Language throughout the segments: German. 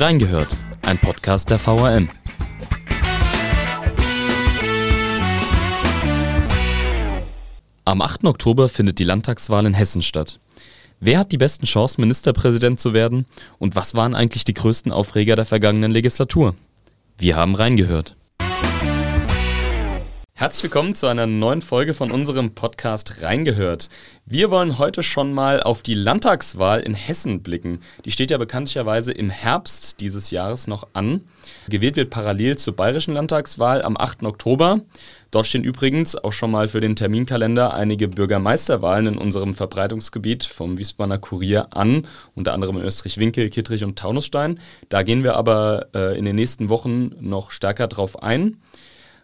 Reingehört, ein Podcast der VRM. Am 8. Oktober findet die Landtagswahl in Hessen statt. Wer hat die besten Chancen, Ministerpräsident zu werden? Und was waren eigentlich die größten Aufreger der vergangenen Legislatur? Wir haben reingehört. Herzlich willkommen zu einer neuen Folge von unserem Podcast Reingehört. Wir wollen heute schon mal auf die Landtagswahl in Hessen blicken. Die steht ja bekanntlicherweise im Herbst dieses Jahres noch an. Gewählt wird parallel zur bayerischen Landtagswahl am 8. Oktober. Dort stehen übrigens auch schon mal für den Terminkalender einige Bürgermeisterwahlen in unserem Verbreitungsgebiet vom Wiesbadener Kurier an, unter anderem in Österreich-Winkel, Kittrich und Taunusstein. Da gehen wir aber äh, in den nächsten Wochen noch stärker drauf ein.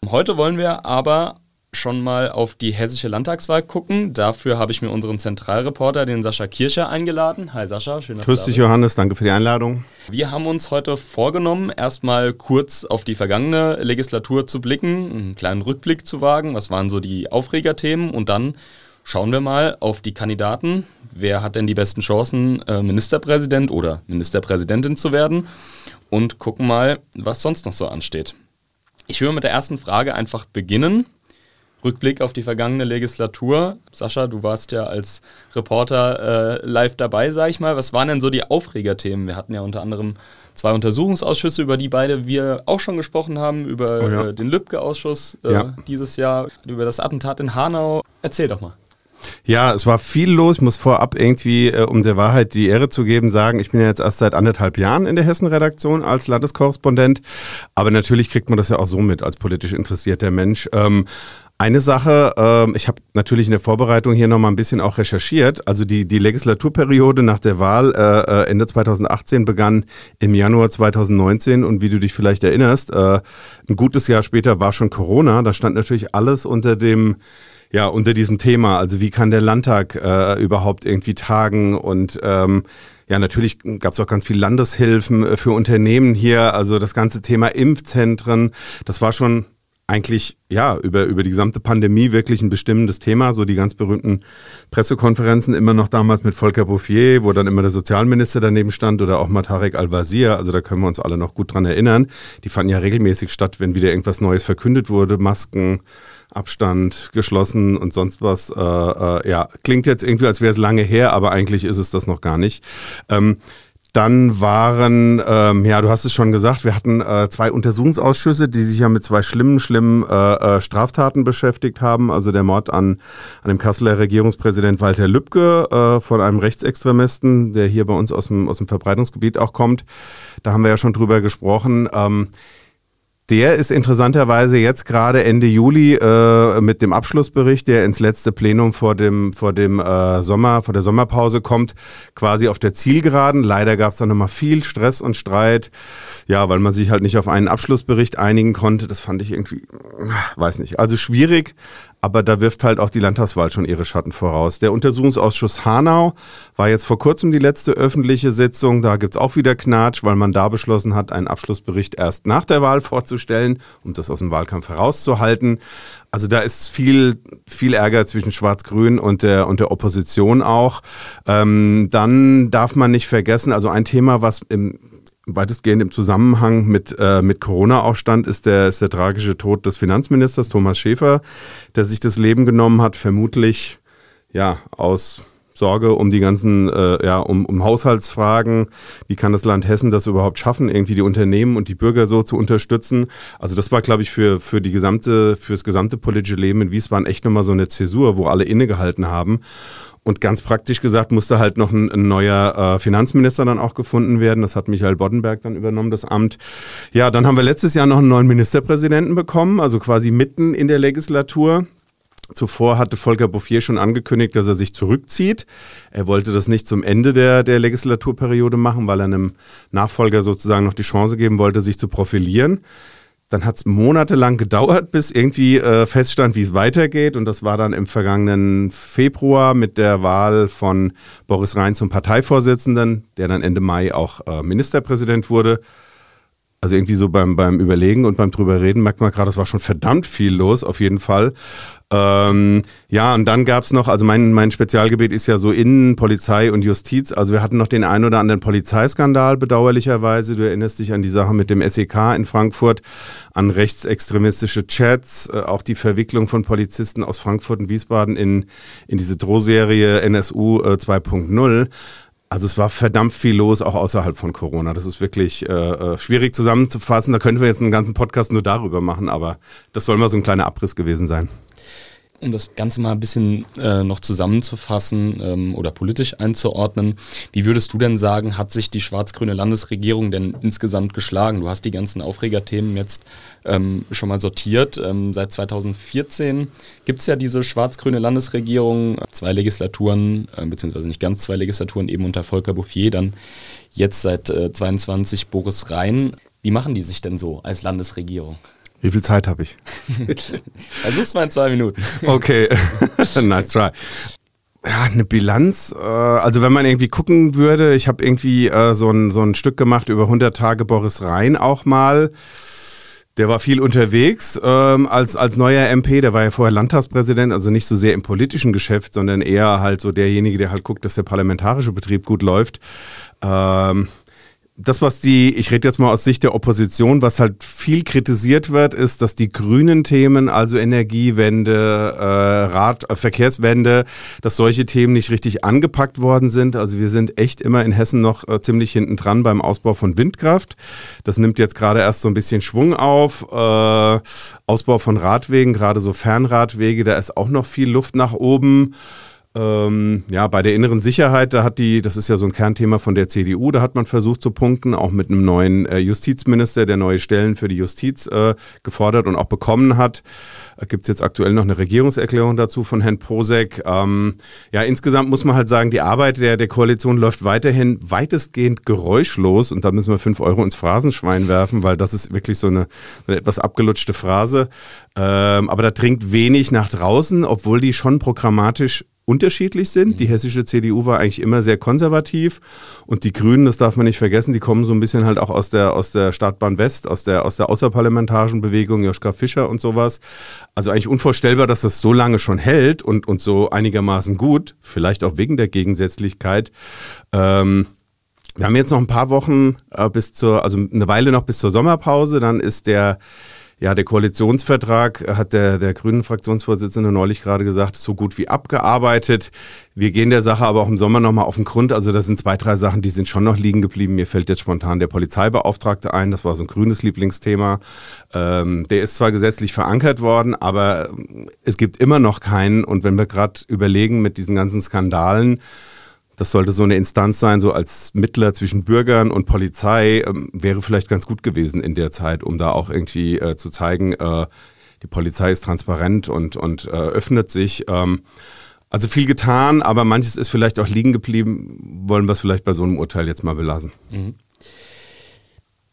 Heute wollen wir aber schon mal auf die hessische Landtagswahl gucken. Dafür habe ich mir unseren Zentralreporter, den Sascha Kircher, eingeladen. Hi Sascha, schön, dass Grüß du dich, Johannes, danke für die Einladung. Wir haben uns heute vorgenommen, erstmal kurz auf die vergangene Legislatur zu blicken, einen kleinen Rückblick zu wagen. Was waren so die Aufregerthemen? Und dann schauen wir mal auf die Kandidaten. Wer hat denn die besten Chancen, äh, Ministerpräsident oder Ministerpräsidentin zu werden? Und gucken mal, was sonst noch so ansteht. Ich will mit der ersten Frage einfach beginnen. Rückblick auf die vergangene Legislatur. Sascha, du warst ja als Reporter äh, live dabei, sag ich mal. Was waren denn so die Aufregerthemen? Wir hatten ja unter anderem zwei Untersuchungsausschüsse, über die beide wir auch schon gesprochen haben, über oh ja. äh, den Lübcke-Ausschuss äh, ja. dieses Jahr, über das Attentat in Hanau. Erzähl doch mal. Ja, es war viel los. Ich muss vorab irgendwie, äh, um der Wahrheit die Ehre zu geben, sagen, ich bin ja jetzt erst seit anderthalb Jahren in der Hessen-Redaktion als Landeskorrespondent. Aber natürlich kriegt man das ja auch so mit als politisch interessierter Mensch. Ähm, eine Sache, äh, ich habe natürlich in der Vorbereitung hier nochmal ein bisschen auch recherchiert. Also die, die Legislaturperiode nach der Wahl äh, äh Ende 2018 begann im Januar 2019 und wie du dich vielleicht erinnerst, äh, ein gutes Jahr später war schon Corona. Da stand natürlich alles unter dem ja, unter diesem Thema. Also wie kann der Landtag äh, überhaupt irgendwie tagen und ähm, ja, natürlich gab es auch ganz viel Landeshilfen äh, für Unternehmen hier. Also das ganze Thema Impfzentren, das war schon eigentlich ja über, über die gesamte Pandemie wirklich ein bestimmendes Thema. So die ganz berühmten Pressekonferenzen immer noch damals mit Volker Bouffier, wo dann immer der Sozialminister daneben stand oder auch Matarek Al-Wazir. Also da können wir uns alle noch gut dran erinnern. Die fanden ja regelmäßig statt, wenn wieder irgendwas Neues verkündet wurde. Masken, Abstand geschlossen und sonst was. Äh, äh, ja, klingt jetzt irgendwie, als wäre es lange her, aber eigentlich ist es das noch gar nicht. Ähm, dann waren, ähm, ja, du hast es schon gesagt, wir hatten äh, zwei Untersuchungsausschüsse, die sich ja mit zwei schlimmen, schlimmen äh, äh, Straftaten beschäftigt haben. Also der Mord an, an dem Kasseler Regierungspräsident Walter Lübcke äh, von einem Rechtsextremisten, der hier bei uns aus dem, aus dem Verbreitungsgebiet auch kommt. Da haben wir ja schon drüber gesprochen. Ähm, der ist interessanterweise jetzt gerade Ende Juli äh, mit dem Abschlussbericht, der ins letzte Plenum vor dem, vor dem äh, Sommer, vor der Sommerpause kommt, quasi auf der Zielgeraden. Leider gab es da nochmal viel Stress und Streit, ja, weil man sich halt nicht auf einen Abschlussbericht einigen konnte. Das fand ich irgendwie, weiß nicht. Also schwierig, aber da wirft halt auch die Landtagswahl schon ihre Schatten voraus. Der Untersuchungsausschuss Hanau war jetzt vor kurzem die letzte öffentliche Sitzung. Da gibt es auch wieder Knatsch, weil man da beschlossen hat, einen Abschlussbericht erst nach der Wahl vorzustellen, um das aus dem Wahlkampf herauszuhalten. Also da ist viel, viel Ärger zwischen Schwarz-Grün und der, und der Opposition auch. Ähm, dann darf man nicht vergessen, also ein Thema, was im weitestgehend im Zusammenhang mit, äh, mit Corona auch stand, ist der, ist der tragische Tod des Finanzministers Thomas Schäfer, der sich das Leben genommen hat, vermutlich ja aus Sorge um die ganzen, äh, ja, um, um Haushaltsfragen. Wie kann das Land Hessen das überhaupt schaffen, irgendwie die Unternehmen und die Bürger so zu unterstützen? Also das war, glaube ich, für, für die gesamte, für das gesamte politische Leben in Wiesbaden echt nochmal so eine Zäsur, wo alle innegehalten haben. Und ganz praktisch gesagt musste halt noch ein, ein neuer äh, Finanzminister dann auch gefunden werden. Das hat Michael Boddenberg dann übernommen, das Amt. Ja, dann haben wir letztes Jahr noch einen neuen Ministerpräsidenten bekommen, also quasi mitten in der Legislatur. Zuvor hatte Volker Bouffier schon angekündigt, dass er sich zurückzieht. Er wollte das nicht zum Ende der, der Legislaturperiode machen, weil er einem Nachfolger sozusagen noch die Chance geben wollte, sich zu profilieren. Dann hat es monatelang gedauert, bis irgendwie äh, feststand, wie es weitergeht. Und das war dann im vergangenen Februar mit der Wahl von Boris Rhein zum Parteivorsitzenden, der dann Ende Mai auch äh, Ministerpräsident wurde. Also irgendwie so beim, beim Überlegen und beim drüber reden merkt man gerade, es war schon verdammt viel los, auf jeden Fall. Ähm, ja, und dann gab's noch, also mein, mein Spezialgebiet ist ja so Innen, Polizei und Justiz. Also wir hatten noch den ein oder anderen Polizeiskandal, bedauerlicherweise. Du erinnerst dich an die Sache mit dem SEK in Frankfurt, an rechtsextremistische Chats, äh, auch die Verwicklung von Polizisten aus Frankfurt und Wiesbaden in, in diese Drohserie NSU äh, 2.0. Also es war verdammt viel los, auch außerhalb von Corona. Das ist wirklich äh, äh, schwierig zusammenzufassen. Da könnten wir jetzt einen ganzen Podcast nur darüber machen, aber das soll mal so ein kleiner Abriss gewesen sein um das Ganze mal ein bisschen äh, noch zusammenzufassen ähm, oder politisch einzuordnen, wie würdest du denn sagen, hat sich die schwarz-grüne Landesregierung denn insgesamt geschlagen? Du hast die ganzen Aufregerthemen jetzt ähm, schon mal sortiert. Ähm, seit 2014 gibt es ja diese schwarz-grüne Landesregierung, zwei Legislaturen, äh, beziehungsweise nicht ganz zwei Legislaturen, eben unter Volker Bouffier, dann jetzt seit äh, 22 Boris Rhein. Wie machen die sich denn so als Landesregierung? Wie viel Zeit habe ich? Versuch's mal in zwei Minuten. Okay, nice try. Ja, eine Bilanz. Äh, also wenn man irgendwie gucken würde, ich habe irgendwie äh, so, ein, so ein Stück gemacht über 100 Tage Boris Rhein auch mal. Der war viel unterwegs ähm, als, als neuer MP. Der war ja vorher Landtagspräsident, also nicht so sehr im politischen Geschäft, sondern eher halt so derjenige, der halt guckt, dass der parlamentarische Betrieb gut läuft. Ähm, das, was die, ich rede jetzt mal aus Sicht der Opposition, was halt viel kritisiert wird, ist, dass die grünen Themen, also Energiewende, äh, Rad, äh, Verkehrswende, dass solche Themen nicht richtig angepackt worden sind. Also wir sind echt immer in Hessen noch äh, ziemlich hinten dran beim Ausbau von Windkraft. Das nimmt jetzt gerade erst so ein bisschen Schwung auf. Äh, Ausbau von Radwegen, gerade so Fernradwege, da ist auch noch viel Luft nach oben. Ähm, ja, bei der inneren Sicherheit, da hat die, das ist ja so ein Kernthema von der CDU, da hat man versucht zu punkten, auch mit einem neuen äh, Justizminister, der neue Stellen für die Justiz äh, gefordert und auch bekommen hat. Da gibt es jetzt aktuell noch eine Regierungserklärung dazu von Herrn Posek. Ähm, ja, insgesamt muss man halt sagen, die Arbeit der, der Koalition läuft weiterhin weitestgehend geräuschlos und da müssen wir fünf Euro ins Phrasenschwein werfen, weil das ist wirklich so eine, eine etwas abgelutschte Phrase. Ähm, aber da dringt wenig nach draußen, obwohl die schon programmatisch unterschiedlich sind. Die mhm. hessische CDU war eigentlich immer sehr konservativ und die Grünen, das darf man nicht vergessen, die kommen so ein bisschen halt auch aus der, aus der Startbahn West, aus der, aus der außerparlamentarischen Bewegung, Joschka Fischer und sowas. Also eigentlich unvorstellbar, dass das so lange schon hält und, und so einigermaßen gut, vielleicht auch wegen der Gegensätzlichkeit. Ähm, wir haben jetzt noch ein paar Wochen äh, bis zur, also eine Weile noch bis zur Sommerpause, dann ist der ja, der Koalitionsvertrag hat der, der grünen Fraktionsvorsitzende neulich gerade gesagt, so gut wie abgearbeitet. Wir gehen der Sache aber auch im Sommer nochmal auf den Grund. Also da sind zwei, drei Sachen, die sind schon noch liegen geblieben. Mir fällt jetzt spontan der Polizeibeauftragte ein. Das war so ein grünes Lieblingsthema. Ähm, der ist zwar gesetzlich verankert worden, aber es gibt immer noch keinen. Und wenn wir gerade überlegen mit diesen ganzen Skandalen, das sollte so eine Instanz sein, so als Mittler zwischen Bürgern und Polizei, ähm, wäre vielleicht ganz gut gewesen in der Zeit, um da auch irgendwie äh, zu zeigen, äh, die Polizei ist transparent und, und äh, öffnet sich. Ähm, also viel getan, aber manches ist vielleicht auch liegen geblieben. Wollen wir es vielleicht bei so einem Urteil jetzt mal belassen. Mhm.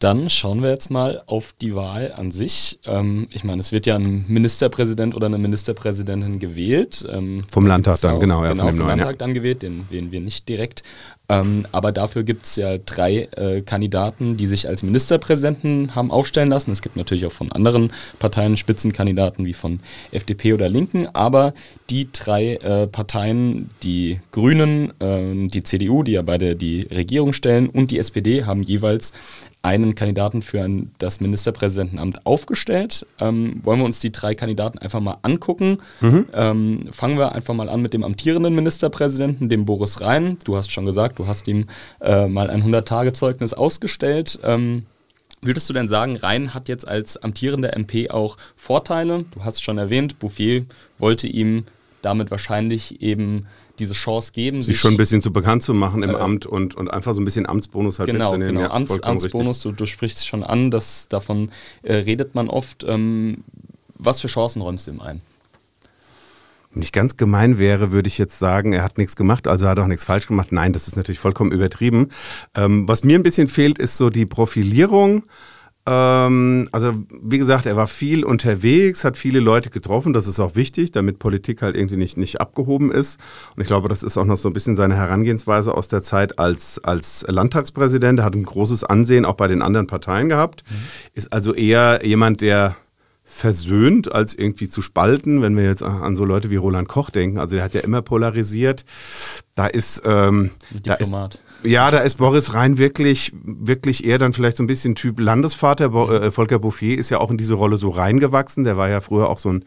Dann schauen wir jetzt mal auf die Wahl an sich. Ähm, ich meine, es wird ja ein Ministerpräsident oder eine Ministerpräsidentin gewählt. Ähm, vom Landtag dann, genau. Ja, genau, vom Landtag ja. dann gewählt, den wählen wir nicht direkt. Ähm, aber dafür gibt es ja drei äh, Kandidaten, die sich als Ministerpräsidenten haben aufstellen lassen. Es gibt natürlich auch von anderen Parteien Spitzenkandidaten wie von FDP oder Linken, aber die drei äh, Parteien, die Grünen, äh, die CDU, die ja beide die Regierung stellen, und die SPD haben jeweils einen Kandidaten für ein, das Ministerpräsidentenamt aufgestellt. Ähm, wollen wir uns die drei Kandidaten einfach mal angucken? Mhm. Ähm, fangen wir einfach mal an mit dem amtierenden Ministerpräsidenten, dem Boris Rhein. Du hast schon gesagt, du hast ihm äh, mal ein 100-Tage-Zeugnis ausgestellt. Ähm, würdest du denn sagen, Rhein hat jetzt als amtierender MP auch Vorteile? Du hast schon erwähnt, Bouffier wollte ihm damit wahrscheinlich eben diese Chance geben. Sich, sich schon ein bisschen zu bekannt zu machen im äh, Amt und, und einfach so ein bisschen Amtsbonus halt genau, mitzunehmen. Genau, ja, Amts, Amtsbonus, du, du, sprichst schon an, dass davon äh, redet man oft. Ähm, was für Chancen räumst du ihm ein? Wenn ich ganz gemein wäre, würde ich jetzt sagen, er hat nichts gemacht, also er hat auch nichts falsch gemacht. Nein, das ist natürlich vollkommen übertrieben. Ähm, was mir ein bisschen fehlt, ist so die Profilierung Ähm, also wie gesagt, er war viel unterwegs, hat viele Leute getroffen. Das ist auch wichtig, damit Politik halt irgendwie nicht, nicht abgehoben ist. Und ich glaube, das ist auch noch so ein bisschen seine Herangehensweise aus der Zeit als, als Landtagspräsident. Er hat ein großes Ansehen auch bei den anderen Parteien gehabt. Mhm. Ist also eher jemand, der versöhnt, als irgendwie zu spalten, wenn wir jetzt an so Leute wie Roland Koch denken. Also der hat ja immer polarisiert. Da ist, ähm, da ist ja, da ist Boris Rhein wirklich, wirklich eher dann vielleicht so ein bisschen Typ Landesvater. Bo äh, Volker Bouffier ist ja auch in diese Rolle so reingewachsen. Der war ja früher auch so ein,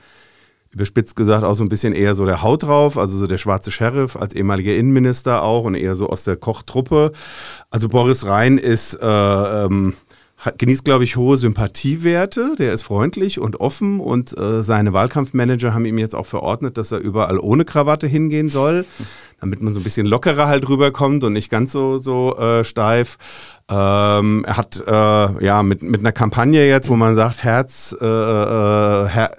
überspitzt gesagt, auch so ein bisschen eher so der Haut drauf, also so der schwarze Sheriff als ehemaliger Innenminister auch und eher so aus der Kochtruppe. Also Boris Rhein ist äh, ähm, hat, genießt, glaube ich, hohe Sympathiewerte. Der ist freundlich und offen und äh, seine Wahlkampfmanager haben ihm jetzt auch verordnet, dass er überall ohne Krawatte hingehen soll, damit man so ein bisschen lockerer halt rüberkommt und nicht ganz so, so äh, steif. Ähm, er hat äh, ja mit, mit einer Kampagne jetzt, wo man sagt, Herz, äh, äh, Her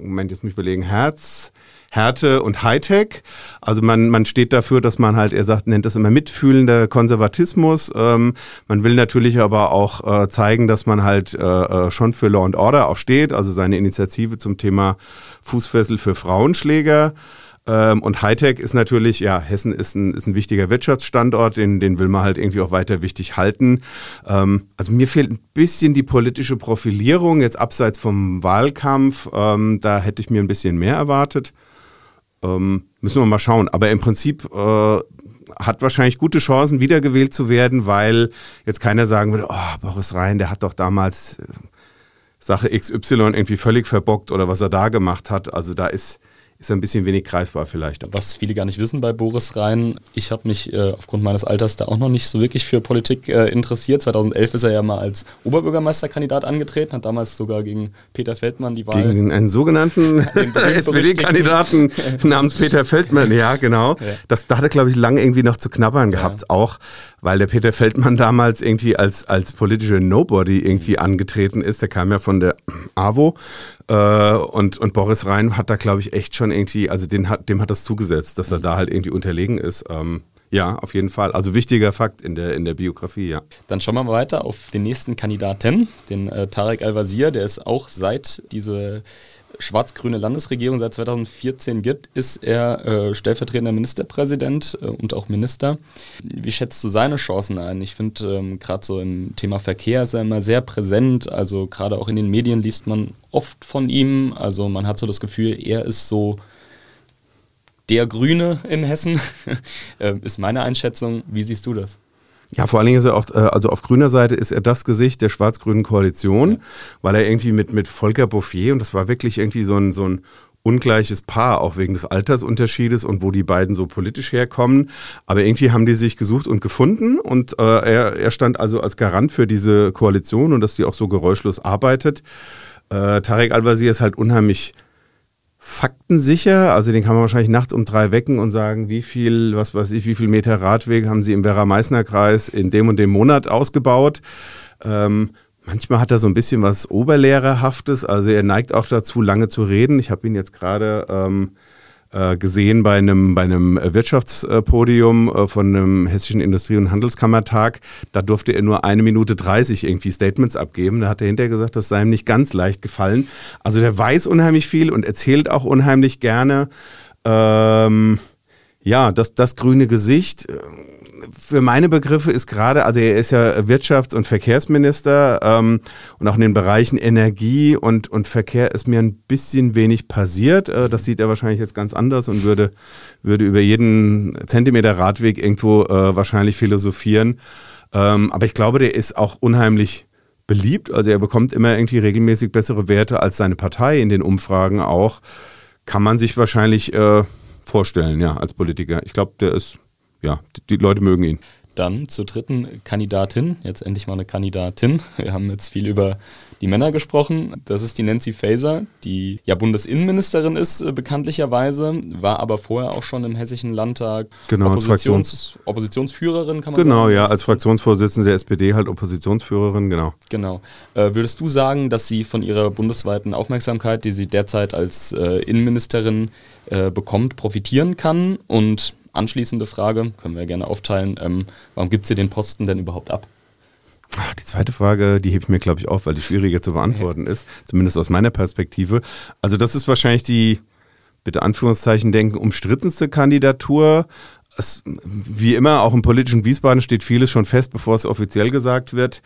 Moment, jetzt muss ich überlegen, Herz, Härte und Hightech. Also man, man steht dafür, dass man halt, er sagt, nennt das immer mitfühlender Konservatismus. Ähm, man will natürlich aber auch äh, zeigen, dass man halt äh, äh, schon für Law and Order auch steht. Also seine Initiative zum Thema Fußfessel für Frauenschläger. Ähm, und Hightech ist natürlich, ja, Hessen ist ein, ist ein wichtiger Wirtschaftsstandort, den, den will man halt irgendwie auch weiter wichtig halten. Ähm, also mir fehlt ein bisschen die politische Profilierung, jetzt abseits vom Wahlkampf. Ähm, da hätte ich mir ein bisschen mehr erwartet. Ähm, müssen wir mal schauen. Aber im Prinzip äh, hat wahrscheinlich gute Chancen, wiedergewählt zu werden, weil jetzt keiner sagen würde, oh, Boris Rhein, der hat doch damals äh, Sache XY irgendwie völlig verbockt oder was er da gemacht hat. Also da ist ist ein bisschen wenig greifbar vielleicht. Was viele gar nicht wissen bei Boris Rhein, ich habe mich äh, aufgrund meines Alters da auch noch nicht so wirklich für Politik äh, interessiert. 2011 ist er ja mal als Oberbürgermeisterkandidat angetreten, hat damals sogar gegen Peter Feldmann die Wahl... Gegen einen sogenannten SPD-Kandidaten namens Peter Feldmann, ja genau. Ja. Das, da hat er glaube ich lange irgendwie noch zu knabbern gehabt, ja. auch weil der Peter Feldmann damals irgendwie als, als politischer Nobody irgendwie mhm. angetreten ist. Der kam ja von der AWO äh, und, und Boris Rhein hat da, glaube ich, echt schon irgendwie, also den hat, dem hat das zugesetzt, dass er mhm. da halt irgendwie unterlegen ist. Ähm, ja, auf jeden Fall. Also wichtiger Fakt in der, in der Biografie, ja. Dann schauen wir mal weiter auf den nächsten Kandidaten, den äh, Tarek Al-Wazir. Der ist auch seit diese schwarz-grüne Landesregierung seit 2014 gibt, ist er äh, stellvertretender Ministerpräsident äh, und auch Minister. Wie schätzt du seine Chancen ein? Ich finde, ähm, gerade so im Thema Verkehr ist er immer sehr präsent. Also gerade auch in den Medien liest man oft von ihm. Also man hat so das Gefühl, er ist so der Grüne in Hessen, äh, ist meine Einschätzung. Wie siehst du das? Ja, vor allen Dingen ist er auch, äh, also auf grüner Seite ist er das Gesicht der schwarz-grünen Koalition, ja. weil er irgendwie mit, mit Volker Bouffier, und das war wirklich irgendwie so ein, so ein ungleiches Paar, auch wegen des Altersunterschiedes und wo die beiden so politisch herkommen. Aber irgendwie haben die sich gesucht und gefunden und äh, er, er stand also als Garant für diese Koalition und dass die auch so geräuschlos arbeitet. Äh, Tarek Al-Wazir ist halt unheimlich faktensicher. Also den kann man wahrscheinlich nachts um drei wecken und sagen, wie viel, was weiß ich, wie viel Meter Radweg haben Sie im Werra-Meißner-Kreis in dem und dem Monat ausgebaut. Ähm, manchmal hat er so ein bisschen was Oberlehrerhaftes. Also er neigt auch dazu, lange zu reden. Ich habe ihn jetzt gerade ähm, äh, gesehen bei einem, bei einem Wirtschaftspodium äh, von einem Hessischen Industrie- und Handelskammertag. Da durfte er nur eine Minute 30 irgendwie Statements abgeben. Da hat er hinterher gesagt, das sei ihm nicht ganz leicht gefallen. Also der weiß unheimlich viel und erzählt auch unheimlich gerne. Ähm, ja, das, das grüne Gesicht für meine Begriffe ist gerade, also er ist ja Wirtschafts- und Verkehrsminister ähm, und auch in den Bereichen Energie und, und Verkehr ist mir ein bisschen wenig passiert. Äh, das sieht er wahrscheinlich jetzt ganz anders und würde, würde über jeden Zentimeter Radweg irgendwo äh, wahrscheinlich philosophieren. Ähm, aber ich glaube, der ist auch unheimlich beliebt. Also er bekommt immer irgendwie regelmäßig bessere Werte als seine Partei in den Umfragen auch. Kann man sich wahrscheinlich äh, vorstellen, ja, als Politiker. Ich glaube, der ist ja, die, die Leute mögen ihn. Dann zur dritten Kandidatin, jetzt endlich mal eine Kandidatin. Wir haben jetzt viel über die Männer gesprochen. Das ist die Nancy Faeser, die ja Bundesinnenministerin ist, äh, bekanntlicherweise, war aber vorher auch schon im Hessischen Landtag genau, Oppositions Oppositionsführerin, kann man genau, sagen. Genau, ja, als Fraktionsvorsitzende der SPD halt Oppositionsführerin, genau. Genau. Äh, würdest du sagen, dass sie von ihrer bundesweiten Aufmerksamkeit, die sie derzeit als äh, Innenministerin äh, bekommt, profitieren kann? Und anschließende Frage, können wir gerne aufteilen, ähm, warum gibt sie den Posten denn überhaupt ab? Die zweite Frage, die hebe ich mir, glaube ich, auf, weil die schwieriger zu beantworten ist, zumindest aus meiner Perspektive. Also das ist wahrscheinlich die, bitte Anführungszeichen denken, umstrittenste Kandidatur. Es, wie immer, auch im politischen Wiesbaden steht vieles schon fest, bevor es offiziell gesagt wird.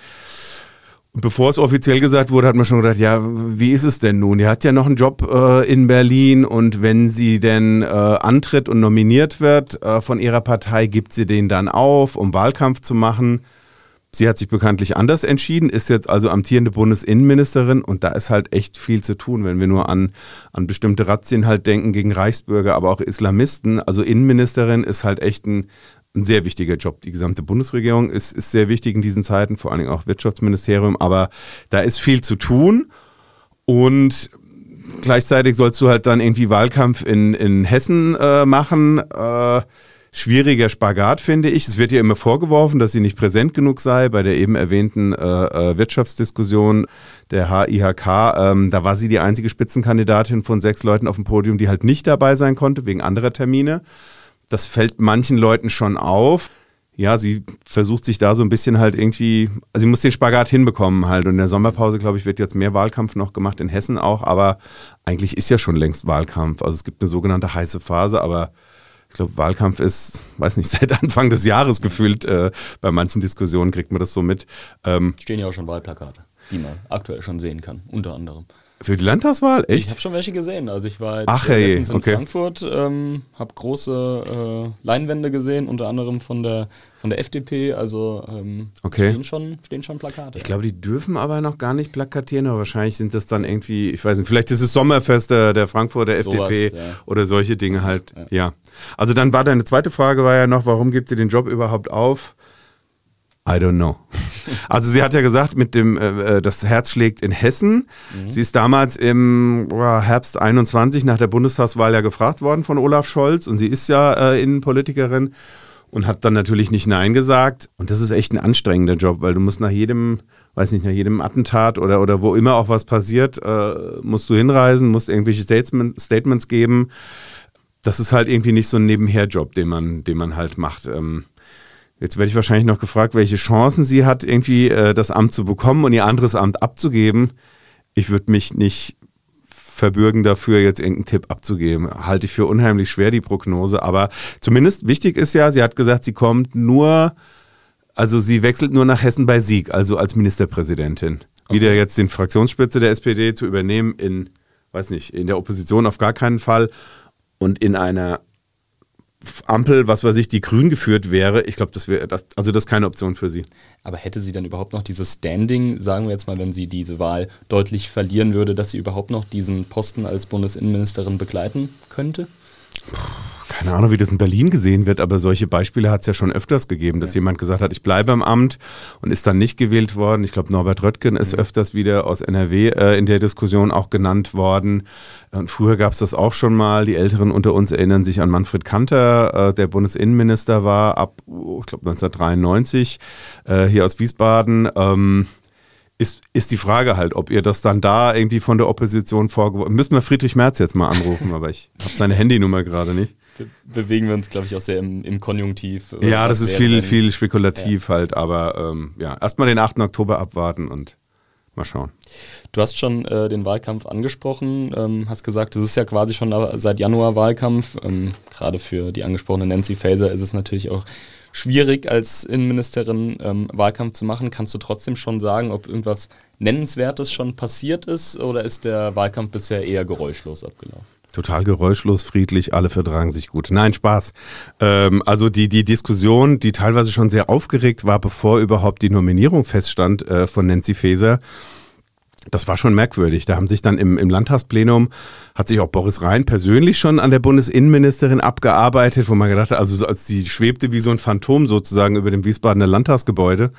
Bevor es offiziell gesagt wurde, hat man schon gedacht, ja, wie ist es denn nun? Die hat ja noch einen Job äh, in Berlin und wenn sie denn äh, antritt und nominiert wird äh, von ihrer Partei, gibt sie den dann auf, um Wahlkampf zu machen. Sie hat sich bekanntlich anders entschieden, ist jetzt also amtierende Bundesinnenministerin und da ist halt echt viel zu tun, wenn wir nur an, an bestimmte Razzien halt denken gegen Reichsbürger, aber auch Islamisten. Also Innenministerin ist halt echt ein, ein sehr wichtiger Job. Die gesamte Bundesregierung ist, ist sehr wichtig in diesen Zeiten, vor allen Dingen auch Wirtschaftsministerium, aber da ist viel zu tun und gleichzeitig sollst du halt dann irgendwie Wahlkampf in, in Hessen äh, machen. Äh, schwieriger Spagat, finde ich. Es wird ihr immer vorgeworfen, dass sie nicht präsent genug sei bei der eben erwähnten äh, äh Wirtschaftsdiskussion der HIHK. Ähm, da war sie die einzige Spitzenkandidatin von sechs Leuten auf dem Podium, die halt nicht dabei sein konnte, wegen anderer Termine. Das fällt manchen Leuten schon auf. Ja, sie versucht sich da so ein bisschen halt irgendwie, also sie muss den Spagat hinbekommen halt. Und in der Sommerpause, glaube ich, wird jetzt mehr Wahlkampf noch gemacht, in Hessen auch, aber eigentlich ist ja schon längst Wahlkampf. Also es gibt eine sogenannte heiße Phase, aber ich glaube, Wahlkampf ist, weiß nicht, seit Anfang des Jahres gefühlt, äh, bei manchen Diskussionen kriegt man das so mit. Ähm, Stehen ja auch schon Wahlplakate, die man aktuell schon sehen kann, unter anderem. Für die Landtagswahl? Echt? Ich habe schon welche gesehen. Also ich war jetzt Ach, hey, letztens in okay. Frankfurt, ähm, habe große äh, Leinwände gesehen, unter anderem von der, von der FDP. Also ähm, okay. stehen, schon, stehen schon Plakate. Ich glaube, die dürfen aber noch gar nicht plakatieren, aber wahrscheinlich sind das dann irgendwie, ich weiß nicht, vielleicht ist es Sommerfest der, der Frankfurter FDP ja. oder solche Dinge halt. Ja. ja. Also dann war deine zweite Frage war ja noch, warum gibt sie den Job überhaupt auf? I don't know. Also sie hat ja gesagt, mit dem äh, äh das Herz schlägt in Hessen. Mhm. Sie ist damals im oh, Herbst 21 nach der Bundestagswahl ja gefragt worden von Olaf Scholz und sie ist ja äh, Innenpolitikerin und hat dann natürlich nicht Nein gesagt. Und das ist echt ein anstrengender Job, weil du musst nach jedem, weiß nicht, nach jedem Attentat oder, oder wo immer auch was passiert, äh, musst du hinreisen, musst irgendwelche Statement, Statements geben. Das ist halt irgendwie nicht so ein Nebenherjob, den man, den man halt macht. Ähm, Jetzt werde ich wahrscheinlich noch gefragt, welche Chancen sie hat, irgendwie äh, das Amt zu bekommen und ihr anderes Amt abzugeben. Ich würde mich nicht verbürgen dafür, jetzt irgendeinen Tipp abzugeben. Halte ich für unheimlich schwer, die Prognose. Aber zumindest wichtig ist ja, sie hat gesagt, sie kommt nur, also sie wechselt nur nach Hessen bei Sieg, also als Ministerpräsidentin. Okay. Wieder jetzt den Fraktionsspitze der SPD zu übernehmen in, weiß nicht, in der Opposition auf gar keinen Fall und in einer Ampel, was weiß ich, die grün geführt wäre, ich glaube, das wäre, das, also das ist keine Option für sie. Aber hätte sie dann überhaupt noch dieses Standing, sagen wir jetzt mal, wenn sie diese Wahl deutlich verlieren würde, dass sie überhaupt noch diesen Posten als Bundesinnenministerin begleiten könnte? Puh keine Ahnung, wie das in Berlin gesehen wird, aber solche Beispiele hat es ja schon öfters gegeben, dass ja. jemand gesagt hat, ich bleibe im Amt und ist dann nicht gewählt worden. Ich glaube, Norbert Röttgen ist öfters wieder aus NRW äh, in der Diskussion auch genannt worden. Und früher gab es das auch schon mal. Die Älteren unter uns erinnern sich an Manfred Kanter, äh, der Bundesinnenminister war ab, oh, ich glaube, 1993 äh, hier aus Wiesbaden. Ähm, ist, ist die Frage halt, ob ihr das dann da irgendwie von der Opposition vorgeworfen Müssen wir Friedrich Merz jetzt mal anrufen, aber ich habe seine Handynummer gerade nicht bewegen wir uns, glaube ich, auch sehr im, im Konjunktiv. Ja, das ist viel, viel spekulativ ja. halt, aber ähm, ja, erstmal den 8. Oktober abwarten und mal schauen. Du hast schon äh, den Wahlkampf angesprochen, ähm, hast gesagt, es ist ja quasi schon seit Januar Wahlkampf. Ähm, Gerade für die angesprochene Nancy Faeser ist es natürlich auch schwierig, als Innenministerin ähm, Wahlkampf zu machen. Kannst du trotzdem schon sagen, ob irgendwas Nennenswertes schon passiert ist oder ist der Wahlkampf bisher eher geräuschlos abgelaufen? Total geräuschlos, friedlich, alle vertragen sich gut. Nein, Spaß. Ähm, also die, die Diskussion, die teilweise schon sehr aufgeregt war, bevor überhaupt die Nominierung feststand äh, von Nancy Faeser, das war schon merkwürdig. Da haben sich dann im, im Landtagsplenum, hat sich auch Boris Rhein persönlich schon an der Bundesinnenministerin abgearbeitet, wo man gedacht hat, also als sie schwebte wie so ein Phantom sozusagen über dem Wiesbadener Landtagsgebäude.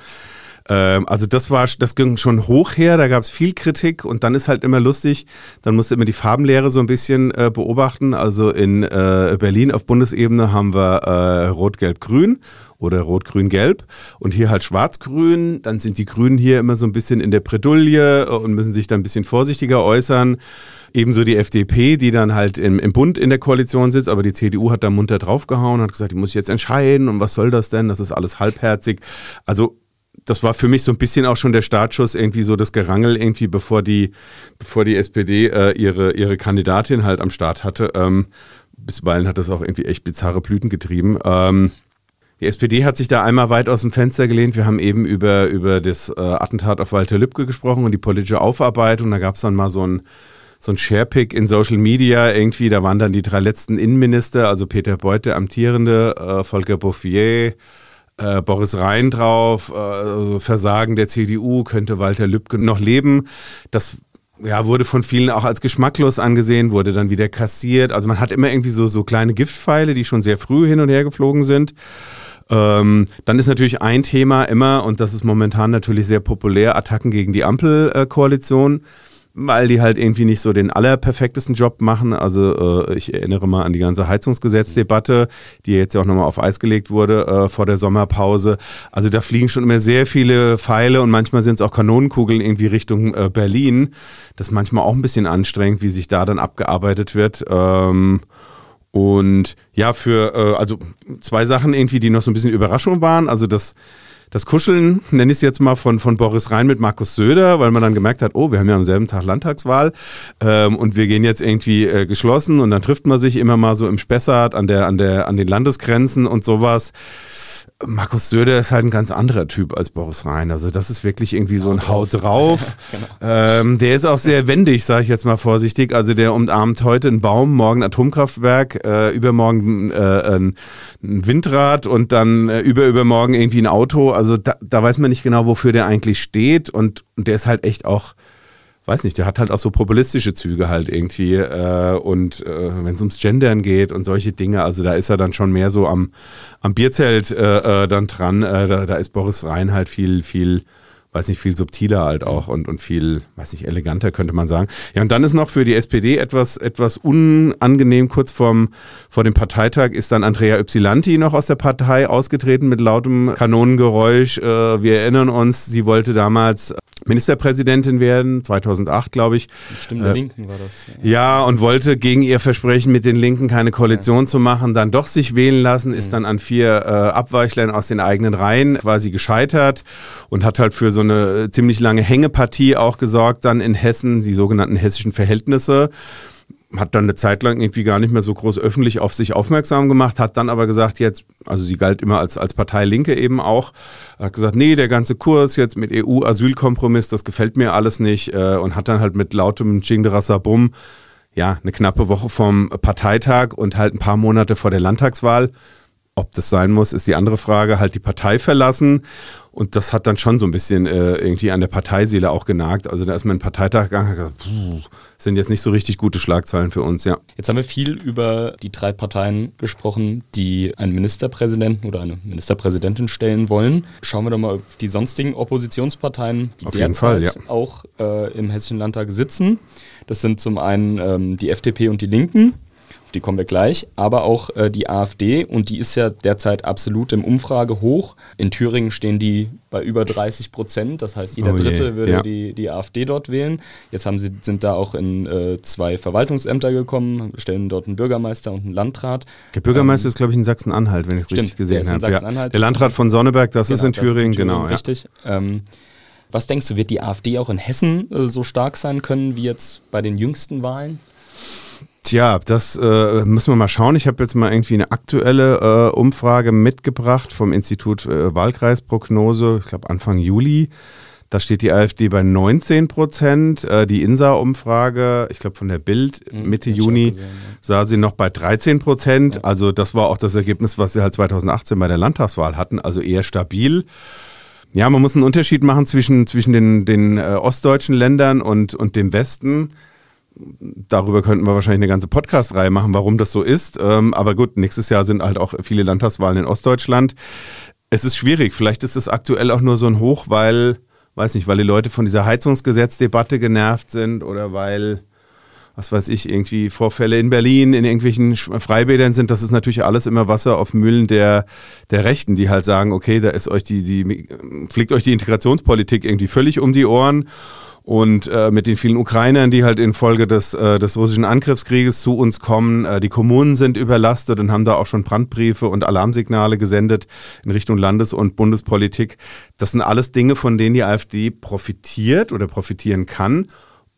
Ähm, also das war, das ging schon hoch her, da gab es viel Kritik und dann ist halt immer lustig, dann musste immer die Farbenlehre so ein bisschen äh, beobachten. Also in äh, Berlin auf Bundesebene haben wir äh, Rot-Gelb-Grün oder Rot-Grün-Gelb und hier halt Schwarz-Grün. Dann sind die Grünen hier immer so ein bisschen in der Bredouille und müssen sich dann ein bisschen vorsichtiger äußern. Ebenso die FDP, die dann halt im, im Bund in der Koalition sitzt, aber die CDU hat da munter draufgehauen und hat gesagt, die muss jetzt entscheiden und was soll das denn? Das ist alles halbherzig. Also das war für mich so ein bisschen auch schon der Startschuss, irgendwie so das Gerangel, irgendwie bevor die, bevor die SPD äh, ihre, ihre Kandidatin halt am Start hatte. Ähm, bisweilen hat das auch irgendwie echt bizarre Blüten getrieben. Ähm, die SPD hat sich da einmal weit aus dem Fenster gelehnt. Wir haben eben über, über das äh, Attentat auf Walter Lübcke gesprochen und die politische Aufarbeitung. Da gab es dann mal so ein, so ein Sharepick in Social Media irgendwie. Da waren dann die drei letzten Innenminister, also Peter Beuth, der amtierende, äh, Volker Bouffier, äh, Boris Rhein drauf, äh, also Versagen der CDU, könnte Walter Lübcke noch leben. Das ja, wurde von vielen auch als geschmacklos angesehen, wurde dann wieder kassiert. Also man hat immer irgendwie so, so kleine Giftpfeile, die schon sehr früh hin und her geflogen sind. Ähm, dann ist natürlich ein Thema immer, und das ist momentan natürlich sehr populär, Attacken gegen die Ampelkoalition. Weil die halt irgendwie nicht so den allerperfektesten Job machen. Also äh, ich erinnere mal an die ganze Heizungsgesetzdebatte, die jetzt ja auch nochmal auf Eis gelegt wurde äh, vor der Sommerpause. Also da fliegen schon immer sehr viele Pfeile und manchmal sind es auch Kanonenkugeln irgendwie Richtung äh, Berlin. Das ist manchmal auch ein bisschen anstrengend, wie sich da dann abgearbeitet wird. Ähm, und ja, für äh, also zwei Sachen irgendwie, die noch so ein bisschen Überraschung waren. Also das, das Kuscheln, nenne ich es jetzt mal, von, von Boris Rhein mit Markus Söder, weil man dann gemerkt hat, oh, wir haben ja am selben Tag Landtagswahl ähm, und wir gehen jetzt irgendwie äh, geschlossen und dann trifft man sich immer mal so im Spessart an, der, an, der, an den Landesgrenzen und sowas. Markus Söder ist halt ein ganz anderer Typ als Boris Rhein. Also das ist wirklich irgendwie so ein Haut drauf. genau. ähm, der ist auch sehr wendig, sage ich jetzt mal vorsichtig. Also der umarmt heute einen Baum, morgen ein Atomkraftwerk, äh, übermorgen äh, ein Windrad und dann äh, überübermorgen irgendwie ein Auto. Also da, da weiß man nicht genau, wofür der eigentlich steht. Und, und der ist halt echt auch weiß nicht, der hat halt auch so populistische Züge halt irgendwie. Äh, und äh, wenn es ums Gendern geht und solche Dinge, also da ist er dann schon mehr so am, am Bierzelt äh, äh dann dran. Äh, da, da, ist Boris Rhein halt viel, viel weiß nicht, viel subtiler halt auch und, und viel, weiß nicht, eleganter könnte man sagen. Ja, und dann ist noch für die SPD etwas, etwas unangenehm, kurz vorm, vor dem Parteitag ist dann Andrea Ypsilanti noch aus der Partei ausgetreten mit lautem Kanonengeräusch. Äh, wir erinnern uns, sie wollte damals Ministerpräsidentin werden, 2008 glaube ich. Stimmt, der äh, Linken war das. Ja. ja. und wollte gegen ihr Versprechen, mit den Linken keine Koalition ja. zu machen, dann doch sich wählen lassen, ist mhm. dann an vier äh, Abweichlern aus den eigenen Reihen quasi gescheitert und hat halt für so eine äh, ziemlich lange Hängepartie auch gesorgt dann in Hessen, die sogenannten hessischen Verhältnisse hat dann eine Zeit lang irgendwie gar nicht mehr so groß öffentlich auf sich aufmerksam gemacht, hat dann aber gesagt, jetzt, also sie galt immer als, als Partei Linke eben auch, hat gesagt, nee, der ganze Kurs jetzt mit EU-Asylkompromiss, das gefällt mir alles nicht äh, und hat dann halt mit lautem Chingderasabum ja, eine knappe Woche vom Parteitag und halt ein paar Monate vor der Landtagswahl ob das sein muss, ist die andere Frage. Halt die Partei verlassen. Und das hat dann schon so ein bisschen äh, irgendwie an der Parteiseele auch genagt. Also da ist mein Parteitag gegangen und gesagt, pff, sind jetzt nicht so richtig gute Schlagzeilen für uns, ja. Jetzt haben wir viel über die drei Parteien gesprochen, die einen Ministerpräsidenten oder eine Ministerpräsidentin stellen wollen. Schauen wir doch mal auf die sonstigen Oppositionsparteien, die auf jeden Fall, ja. auch äh, im Hessischen Landtag sitzen. Das sind zum einen ähm, die FDP und die Linken die kommen wir gleich, aber auch äh, die AfD und die ist ja derzeit absolut im Umfrage hoch. In Thüringen stehen die bei über 30 Prozent, das heißt jeder oh Dritte würde ja. die, die AfD dort wählen. Jetzt haben sie, sind da auch in äh, zwei Verwaltungsämter gekommen, stellen dort einen Bürgermeister und einen Landrat. Der Bürgermeister ähm, ist, glaube ich, in Sachsen-Anhalt, wenn ich es richtig gesehen habe. Ja. Der Landrat von Sonneberg, das, genau, ist, in das Thüringen, ist in Thüringen, genau. Richtig. Ja. Ähm, was denkst du, wird die AfD auch in Hessen äh, so stark sein können wie jetzt bei den jüngsten Wahlen? Tja, das äh, müssen wir mal schauen. Ich habe jetzt mal irgendwie eine aktuelle äh, Umfrage mitgebracht vom Institut äh, Wahlkreisprognose, ich glaube Anfang Juli. Da steht die AfD bei 19 Prozent. Äh, die INSA-Umfrage, ich glaube von der Bild, mhm, Mitte Juni, gesehen, ja. sah sie noch bei 13 Prozent. Ja. Also das war auch das Ergebnis, was sie halt 2018 bei der Landtagswahl hatten, also eher stabil. Ja, man muss einen Unterschied machen zwischen, zwischen den, den äh, ostdeutschen Ländern und, und dem Westen darüber könnten wir wahrscheinlich eine ganze Podcast-Reihe machen, warum das so ist. Ähm, aber gut, nächstes Jahr sind halt auch viele Landtagswahlen in Ostdeutschland. Es ist schwierig. Vielleicht ist es aktuell auch nur so ein Hoch, weil, weiß nicht, weil die Leute von dieser Heizungsgesetzdebatte genervt sind oder weil, was weiß ich, irgendwie Vorfälle in Berlin, in irgendwelchen Freibädern sind, das ist natürlich alles immer Wasser auf Mühlen der, der Rechten, die halt sagen, okay, da ist euch die, die, fliegt euch die Integrationspolitik irgendwie völlig um die Ohren. Und äh, mit den vielen Ukrainern, die halt infolge des, äh, des russischen Angriffskrieges zu uns kommen, äh, die Kommunen sind überlastet und haben da auch schon Brandbriefe und Alarmsignale gesendet in Richtung Landes- und Bundespolitik. Das sind alles Dinge, von denen die AfD profitiert oder profitieren kann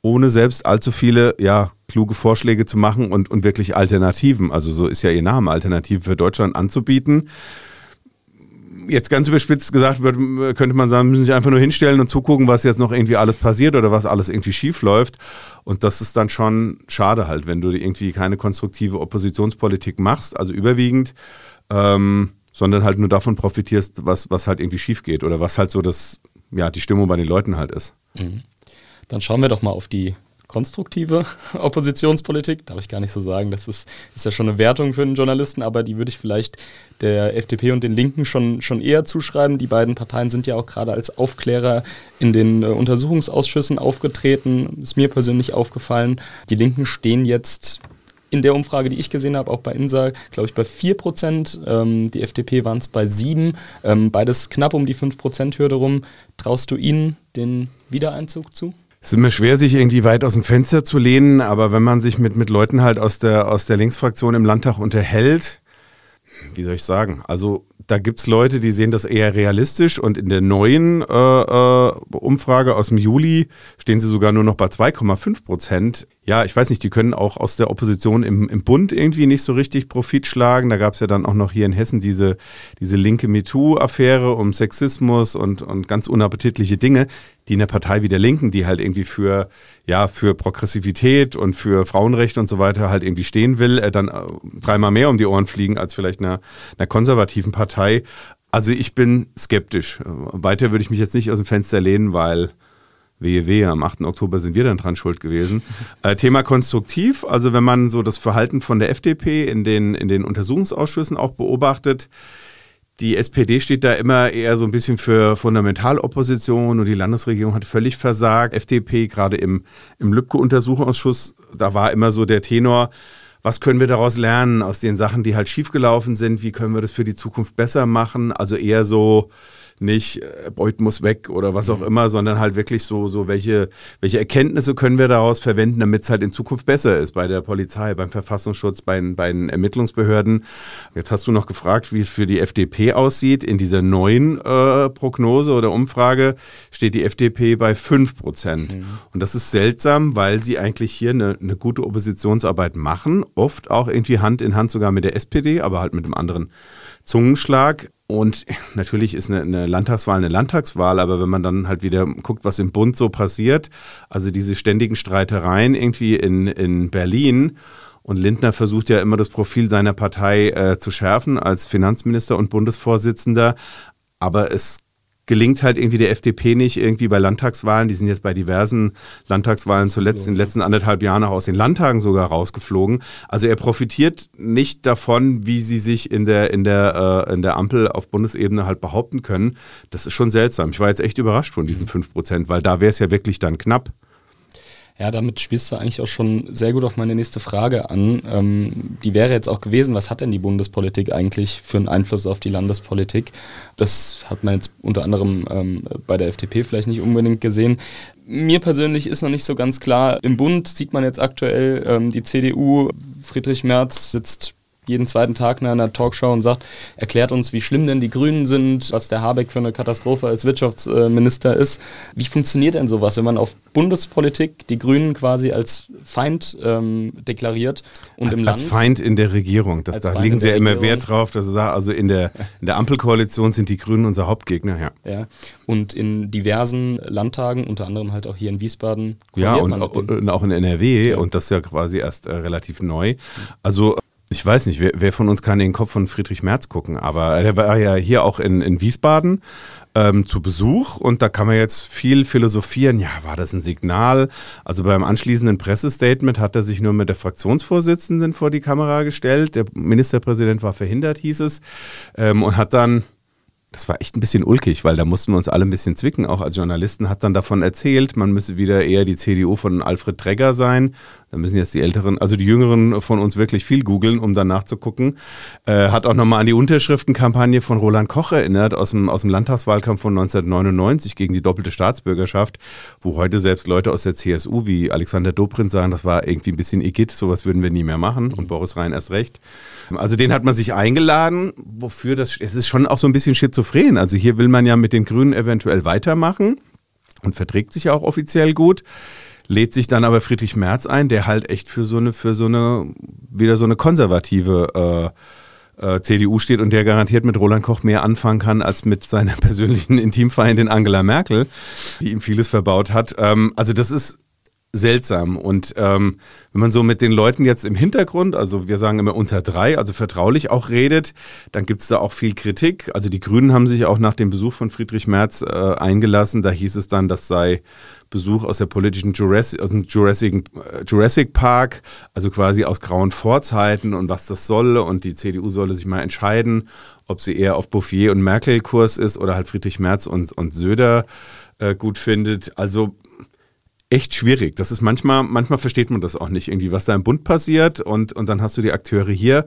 ohne selbst allzu viele, ja, kluge Vorschläge zu machen und, und wirklich Alternativen, also so ist ja ihr Name, Alternativen für Deutschland anzubieten. Jetzt ganz überspitzt gesagt wird, könnte man sagen, müssen sich einfach nur hinstellen und zugucken, was jetzt noch irgendwie alles passiert oder was alles irgendwie schief läuft. Und das ist dann schon schade halt, wenn du irgendwie keine konstruktive Oppositionspolitik machst, also überwiegend, ähm, sondern halt nur davon profitierst, was, was halt irgendwie schief geht oder was halt so das, ja, die Stimmung bei den Leuten halt ist. Mhm. Dann schauen wir doch mal auf die konstruktive Oppositionspolitik. Darf ich gar nicht so sagen. Das ist, ist ja schon eine Wertung für einen Journalisten, aber die würde ich vielleicht der FDP und den Linken schon, schon eher zuschreiben. Die beiden Parteien sind ja auch gerade als Aufklärer in den äh, Untersuchungsausschüssen aufgetreten. Ist mir persönlich aufgefallen. Die Linken stehen jetzt in der Umfrage, die ich gesehen habe, auch bei INSA, glaube ich, bei 4 Prozent. Ähm, die FDP waren es bei 7. Ähm, beides knapp um die 5 Prozent Hürde rum. Traust du ihnen den Wiedereinzug zu? Es ist immer schwer, sich irgendwie weit aus dem Fenster zu lehnen, aber wenn man sich mit, mit Leuten halt aus der, aus der Linksfraktion im Landtag unterhält, wie soll ich sagen, also da gibt es Leute, die sehen das eher realistisch und in der neuen äh, äh, Umfrage aus dem Juli stehen sie sogar nur noch bei 2,5 Prozent. Ja, ich weiß nicht, die können auch aus der Opposition im, im Bund irgendwie nicht so richtig Profit schlagen. Da gab es ja dann auch noch hier in Hessen diese, diese linke MeToo-Affäre um Sexismus und, und ganz unappetitliche Dinge, die in der Partei wie der Linken, die halt irgendwie für, ja, für Progressivität und für Frauenrechte und so weiter halt irgendwie stehen will, äh, dann äh, dreimal mehr um die Ohren fliegen als vielleicht einer, einer konservativen Partei. Partei. Also ich bin skeptisch. Weiter würde ich mich jetzt nicht aus dem Fenster lehnen, weil wehe, wehe, am 8. Oktober sind wir dann dran schuld gewesen. Äh, Thema konstruktiv, also wenn man so das Verhalten von der FDP in den, in den Untersuchungsausschüssen auch beobachtet, die SPD steht da immer eher so ein bisschen für Fundamentalopposition und die Landesregierung hat völlig versagt. FDP, gerade im, im Lübcke-Untersuchungsausschuss, da war immer so der Tenor, was können wir daraus lernen aus den Sachen, die halt schiefgelaufen sind? Wie können wir das für die Zukunft besser machen? Also eher so, nicht äh, Beut muss weg oder was auch mhm. immer, sondern halt wirklich so, so welche, welche Erkenntnisse können wir daraus verwenden, damit es halt in Zukunft besser ist bei der Polizei, beim Verfassungsschutz, bei, bei den Ermittlungsbehörden. Jetzt hast du noch gefragt, wie es für die FDP aussieht. In dieser neuen äh, Prognose oder Umfrage steht die FDP bei 5 Prozent. Mhm. Und das ist seltsam, weil sie eigentlich hier eine, eine gute Oppositionsarbeit machen, oft auch irgendwie Hand in Hand sogar mit der SPD, aber halt mit einem anderen Zungenschlag. Und natürlich ist eine, eine, Landtagswahl eine Landtagswahl, aber wenn man dann halt wieder guckt, was im Bund so passiert, also diese ständigen Streitereien irgendwie in, in Berlin und Lindner versucht ja immer das Profil seiner Partei äh, zu schärfen als Finanzminister und Bundesvorsitzender, aber es gelingt halt irgendwie der FDP nicht irgendwie bei Landtagswahlen. Die sind jetzt bei diversen Landtagswahlen zuletzt in den letzten anderthalb Jahren auch aus den Landtagen sogar rausgeflogen. Also er profitiert nicht davon, wie sie sich in der, in der, äh, in der Ampel auf Bundesebene halt behaupten können. Das ist schon seltsam. Ich war jetzt echt überrascht von diesen 5 Prozent, weil da wäre es ja wirklich dann knapp. Ja, damit spielst du eigentlich auch schon sehr gut auf meine nächste Frage an. Ähm, die wäre jetzt auch gewesen, was hat denn die Bundespolitik eigentlich für einen Einfluss auf die Landespolitik? Das hat man jetzt unter anderem ähm, bei der FDP vielleicht nicht unbedingt gesehen. Mir persönlich ist noch nicht so ganz klar, im Bund sieht man jetzt aktuell ähm, die CDU, Friedrich Merz sitzt jeden zweiten Tag in einer Talkshow und sagt, erklärt uns, wie schlimm denn die Grünen sind, was der Habeck für eine Katastrophe als Wirtschaftsminister ist. Wie funktioniert denn sowas, wenn man auf Bundespolitik die Grünen quasi als Feind ähm, deklariert und als, im Land... Als Feind in der Regierung, das, da legen sie ja immer Wert drauf, dass sie sagen, also in der, in der Ampelkoalition sind die Grünen unser Hauptgegner, ja. ja. Und in diversen Landtagen, unter anderem halt auch hier in Wiesbaden. Ja, und, und, auch in NRW ja. und das ist ja quasi erst äh, relativ neu. Also ich weiß nicht, wer, wer, von uns kann den Kopf von Friedrich Merz gucken, aber er war ja hier auch in, in Wiesbaden ähm, zu Besuch und da kann man jetzt viel philosophieren. Ja, war das ein Signal? Also beim anschließenden Pressestatement hat er sich nur mit der Fraktionsvorsitzenden vor die Kamera gestellt. Der Ministerpräsident war verhindert, hieß es, ähm, und hat dann das war echt ein bisschen ulkig, weil da mussten wir uns alle ein bisschen zwicken, auch als Journalisten, hat dann davon erzählt, man müsse wieder eher die CDU von Alfred Tregger sein. Da müssen jetzt die Älteren, also die Jüngeren von uns wirklich viel googeln, um dann nachzugucken. Äh, hat auch nochmal an die Unterschriftenkampagne von Roland Koch erinnert, aus dem, aus dem Landtagswahlkampf von 1999 gegen die doppelte Staatsbürgerschaft, wo heute selbst Leute aus der CSU wie Alexander Dobrindt sagen, das war irgendwie ein bisschen Igitt, sowas würden wir nie mehr machen und Boris Rhein erst recht. Also den hat man sich eingeladen, wofür das, es ist schon auch so ein bisschen schizophren. Also hier will man ja mit den Grünen eventuell weitermachen und verträgt sich ja auch offiziell gut lädt sich dann aber Friedrich Merz ein, der halt echt für so eine, für so eine, wieder so eine konservative äh, äh, CDU steht und der garantiert mit Roland Koch mehr anfangen kann als mit seiner persönlichen Intimfeindin Angela Merkel, die ihm vieles verbaut hat. Ähm, also das ist seltsam. Und ähm, wenn man so mit den Leuten jetzt im Hintergrund, also wir sagen immer unter drei, also vertraulich auch redet, dann gibt es da auch viel Kritik. Also die Grünen haben sich auch nach dem Besuch von Friedrich Merz äh, eingelassen. Da hieß es dann, das sei Besuch aus der politischen Jurassic, aus dem Jurassic, äh, Jurassic Park, also quasi aus grauen Vorzeiten und was das solle. Und die CDU solle sich mal entscheiden, ob sie eher auf Bouffier und Merkel Kurs ist oder halt Friedrich Merz und, und Söder äh, gut findet. Also echt schwierig. Das ist manchmal, manchmal versteht man das auch nicht irgendwie, was da im Bund passiert und, und dann hast du die Akteure hier.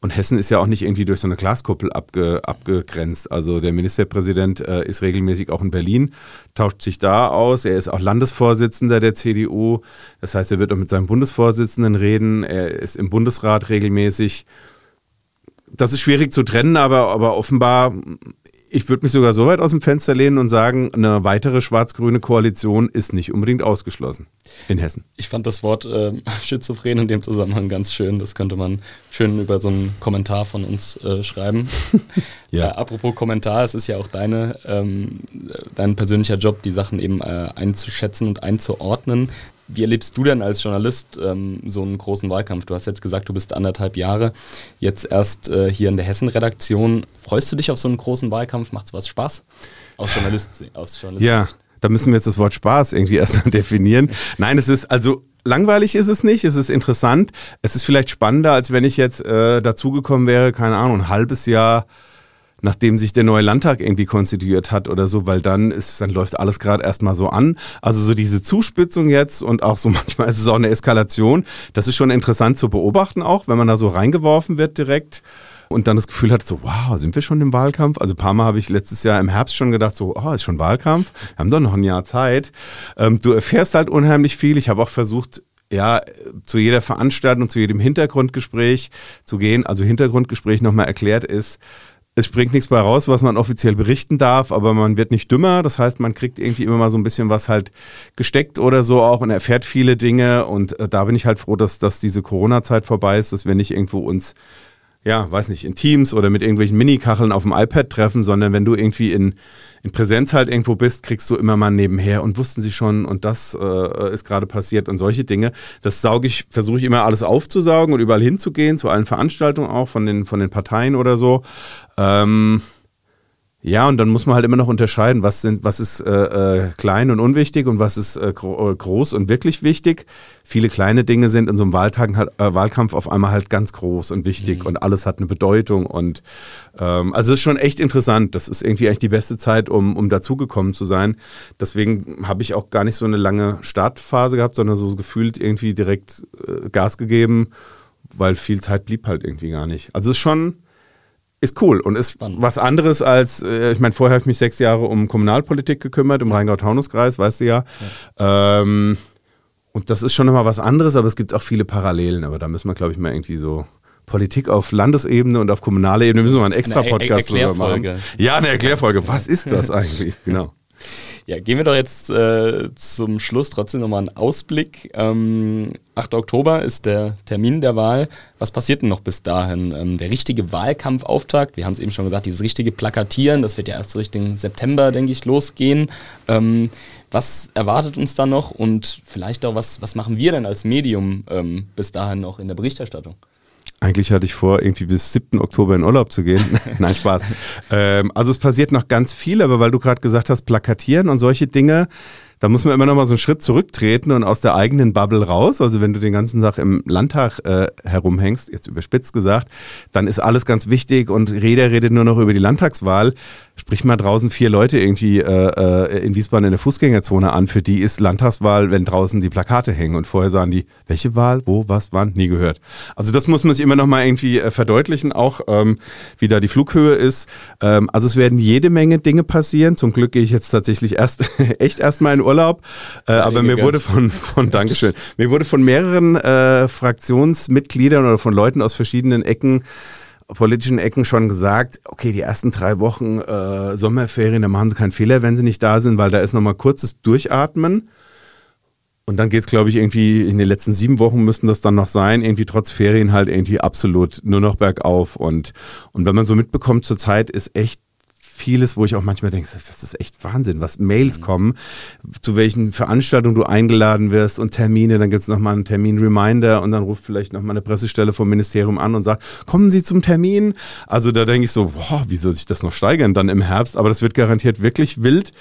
Und Hessen ist ja auch nicht irgendwie durch so eine Glaskuppel abge, abgegrenzt. Also der Ministerpräsident äh, ist regelmäßig auch in Berlin, tauscht sich da aus. Er ist auch Landesvorsitzender der CDU. Das heißt, er wird auch mit seinem Bundesvorsitzenden reden. Er ist im Bundesrat regelmäßig. Das ist schwierig zu trennen, aber, aber offenbar ich würde mich sogar so weit aus dem Fenster lehnen und sagen, eine weitere schwarz-grüne Koalition ist nicht unbedingt ausgeschlossen in Hessen. Ich fand das Wort äh, schizophren in dem Zusammenhang ganz schön. Das könnte man schön über so einen Kommentar von uns äh, schreiben. ja. Äh, apropos Kommentar, es ist ja auch deine, ähm, dein persönlicher Job, die Sachen eben äh, einzuschätzen und einzuordnen. Wie erlebst du denn als Journalist ähm, so einen großen Wahlkampf? Du hast jetzt gesagt, du bist anderthalb Jahre jetzt erst äh, hier in der Hessen-Redaktion. Freust du dich auf so einen großen Wahlkampf? Macht was Spaß? Aus Journalist, aus Journalist Ja, da müssen wir jetzt das Wort Spaß irgendwie erstmal definieren. Nein, es ist also langweilig ist es nicht, es ist interessant. Es ist vielleicht spannender, als wenn ich jetzt äh, dazugekommen wäre, keine Ahnung, ein halbes Jahr nachdem sich der neue Landtag irgendwie konstituiert hat oder so, weil dann ist, dann läuft alles gerade erstmal so an. Also so diese Zuspitzung jetzt und auch so manchmal ist es auch eine Eskalation. Das ist schon interessant zu beobachten auch, wenn man da so reingeworfen wird direkt und dann das Gefühl hat, so, wow, sind wir schon im Wahlkampf? Also ein paar Mal habe ich letztes Jahr im Herbst schon gedacht, so, oh, ist schon Wahlkampf, wir haben doch noch ein Jahr Zeit. Ähm, du erfährst halt unheimlich viel. Ich habe auch versucht, ja, zu jeder Veranstaltung, zu jedem Hintergrundgespräch zu gehen. Also Hintergrundgespräch nochmal erklärt ist, es springt nichts bei raus, was man offiziell berichten darf, aber man wird nicht dümmer. Das heißt, man kriegt irgendwie immer mal so ein bisschen was halt gesteckt oder so auch und erfährt viele Dinge. Und äh, da bin ich halt froh, dass, dass diese Corona-Zeit vorbei ist, dass wir nicht irgendwo uns ja, weiß nicht, in Teams oder mit irgendwelchen Mini-Kacheln auf dem iPad treffen, sondern wenn du irgendwie in, in Präsenz halt irgendwo bist, kriegst du immer mal nebenher und wussten sie schon und das äh, ist gerade passiert und solche Dinge. Das sauge ich, versuche ich immer alles aufzusaugen und überall hinzugehen, zu allen Veranstaltungen auch von den, von den Parteien oder so. Ähm, ja, und dann muss man halt immer noch unterscheiden, was sind, was ist äh, äh, klein und unwichtig und was ist äh, gro äh, groß und wirklich wichtig. Viele kleine Dinge sind in so einem Wahltag, äh, Wahlkampf auf einmal halt ganz groß und wichtig mhm. und alles hat eine Bedeutung. Und ähm, also es ist schon echt interessant. Das ist irgendwie eigentlich die beste Zeit, um, um dazugekommen zu sein. Deswegen habe ich auch gar nicht so eine lange Startphase gehabt, sondern so gefühlt irgendwie direkt äh, Gas gegeben, weil viel Zeit blieb halt irgendwie gar nicht. Also es ist schon ist cool und ist Spannend. was anderes als, äh, ich meine, vorher habe ich mich sechs Jahre um Kommunalpolitik gekümmert, im Rheingau-Taunus-Kreis, weißt du ja. ja. Ähm, und das ist schon nochmal was anderes, aber es gibt auch viele Parallelen. Aber da müssen wir, glaube ich, mal irgendwie so Politik auf Landesebene und auf kommunaler Ebene müssen wir mal einen extra Podcast eine er machen. Ja, eine Erklärfolge. Was ist das eigentlich? Genau. Ja, gehen wir doch jetzt äh, zum Schluss trotzdem nochmal einen Ausblick. Ähm, 8. Oktober ist der Termin der Wahl. Was passiert denn noch bis dahin? Ähm, der richtige Wahlkampfauftakt, wir haben es eben schon gesagt, dieses richtige Plakatieren, das wird ja erst so Richtung September, denke ich, losgehen. Ähm, was erwartet uns da noch und vielleicht auch, was, was machen wir denn als Medium ähm, bis dahin noch in der Berichterstattung? Eigentlich hatte ich vor, irgendwie bis 7. Oktober in Urlaub zu gehen. Nein, Spaß. ähm, also es passiert noch ganz viel, aber weil du gerade gesagt hast, plakatieren und solche Dinge, da muss man immer noch mal so einen Schritt zurücktreten und aus der eigenen Bubble raus. Also wenn du den ganzen Tag im Landtag äh, herumhängst, jetzt überspitzt gesagt, dann ist alles ganz wichtig und Reder redet nur noch über die Landtagswahl. Sprich mal draußen vier Leute irgendwie äh, äh, in Wiesbaden in der Fußgängerzone an. Für die ist Landtagswahl, wenn draußen die Plakate hängen. Und vorher sagen die, welche Wahl, wo, was, wann, nie gehört. Also das muss man sich immer noch mal irgendwie äh, verdeutlichen, auch ähm, wie da die Flughöhe ist. Ähm, also es werden jede Menge Dinge passieren. Zum Glück gehe ich jetzt tatsächlich erst echt erstmal in Urlaub. Äh, aber mir wurde von, von Dankeschön, mir wurde von mehreren äh, Fraktionsmitgliedern oder von Leuten aus verschiedenen Ecken politischen Ecken schon gesagt, okay, die ersten drei Wochen äh, Sommerferien, da machen sie keinen Fehler, wenn sie nicht da sind, weil da ist nochmal kurzes Durchatmen. Und dann geht es, glaube ich, irgendwie in den letzten sieben Wochen müssten das dann noch sein, irgendwie trotz Ferien halt irgendwie absolut nur noch bergauf. Und, und wenn man so mitbekommt, zurzeit ist echt vieles, wo ich auch manchmal denke, das ist echt Wahnsinn, was Mails mhm. kommen, zu welchen Veranstaltungen du eingeladen wirst und Termine, dann gibt es nochmal einen Termin-Reminder und dann ruft vielleicht nochmal eine Pressestelle vom Ministerium an und sagt, kommen Sie zum Termin? Also da denke ich so, boah, wie soll sich das noch steigern dann im Herbst? Aber das wird garantiert wirklich wild.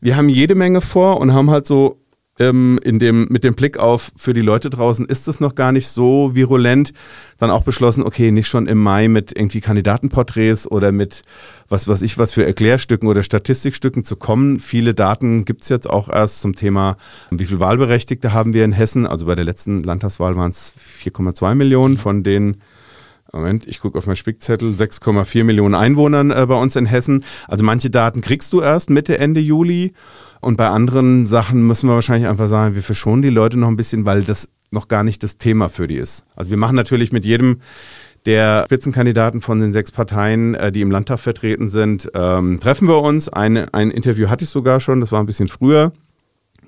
Wir haben jede Menge vor und haben halt so ähm, in dem, mit dem Blick auf für die Leute draußen ist es noch gar nicht so virulent, dann auch beschlossen, okay, nicht schon im Mai mit irgendwie Kandidatenporträts oder mit was weiß ich, was für Erklärstücken oder Statistikstücken zu kommen. Viele Daten gibt es jetzt auch erst zum Thema, wie viele Wahlberechtigte haben wir in Hessen. Also bei der letzten Landtagswahl waren es 4,2 Millionen, von denen Moment, ich gucke auf meinen Spickzettel, 6,4 Millionen Einwohnern äh, bei uns in Hessen. Also manche Daten kriegst du erst Mitte, Ende Juli. Und bei anderen Sachen müssen wir wahrscheinlich einfach sagen, wir verschonen die Leute noch ein bisschen, weil das noch gar nicht das Thema für die ist. Also wir machen natürlich mit jedem der Spitzenkandidaten von den sechs Parteien, äh, die im Landtag vertreten sind, ähm, treffen wir uns. Ein, ein Interview hatte ich sogar schon, das war ein bisschen früher.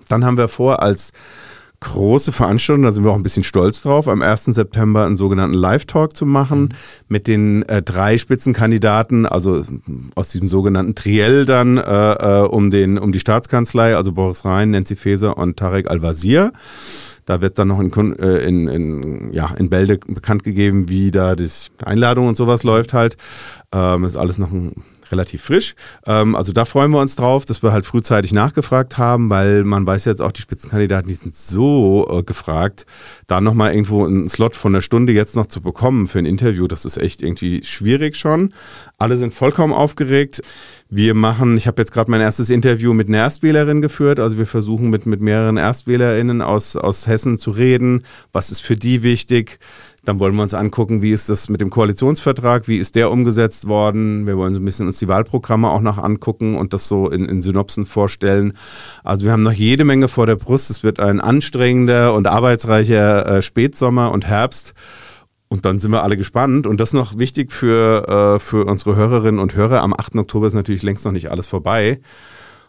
Dann haben wir vor, als große Veranstaltung, da sind wir auch ein bisschen stolz drauf, am 1. September einen sogenannten Live-Talk zu machen mhm. mit den äh, drei Spitzenkandidaten, also aus diesem sogenannten Triell dann äh, äh, um, den, um die Staatskanzlei, also Boris Rhein, Nancy Faeser und Tarek Al-Wazir. Da wird dann noch in, äh, in, in, ja, in Bälde bekannt gegeben, wie da die Einladung und sowas läuft halt. Ähm, ist alles noch ein relativ frisch. Ähm, also da freuen wir uns drauf, dass wir halt frühzeitig nachgefragt haben, weil man weiß jetzt auch, die Spitzenkandidaten, die sind so äh, gefragt, da nochmal irgendwo einen Slot von einer Stunde jetzt noch zu bekommen für ein Interview, das ist echt irgendwie schwierig schon. Alle sind vollkommen aufgeregt. Wir machen, ich habe jetzt gerade mein erstes Interview mit einer Erstwählerin geführt. Also wir versuchen mit, mit mehreren ErstwählerInnen aus, aus Hessen zu reden. Was ist für die wichtig? Dann wollen wir uns angucken, wie ist das mit dem Koalitionsvertrag, wie ist der umgesetzt worden. Wir wollen so ein bisschen uns die Wahlprogramme auch noch angucken und das so in, in Synopsen vorstellen. Also wir haben noch jede Menge vor der Brust. Es wird ein anstrengender und arbeitsreicher äh, Spätsommer und Herbst. Und dann sind wir alle gespannt. Und das noch wichtig für, äh, für unsere Hörerinnen und Hörer. Am 8. Oktober ist natürlich längst noch nicht alles vorbei.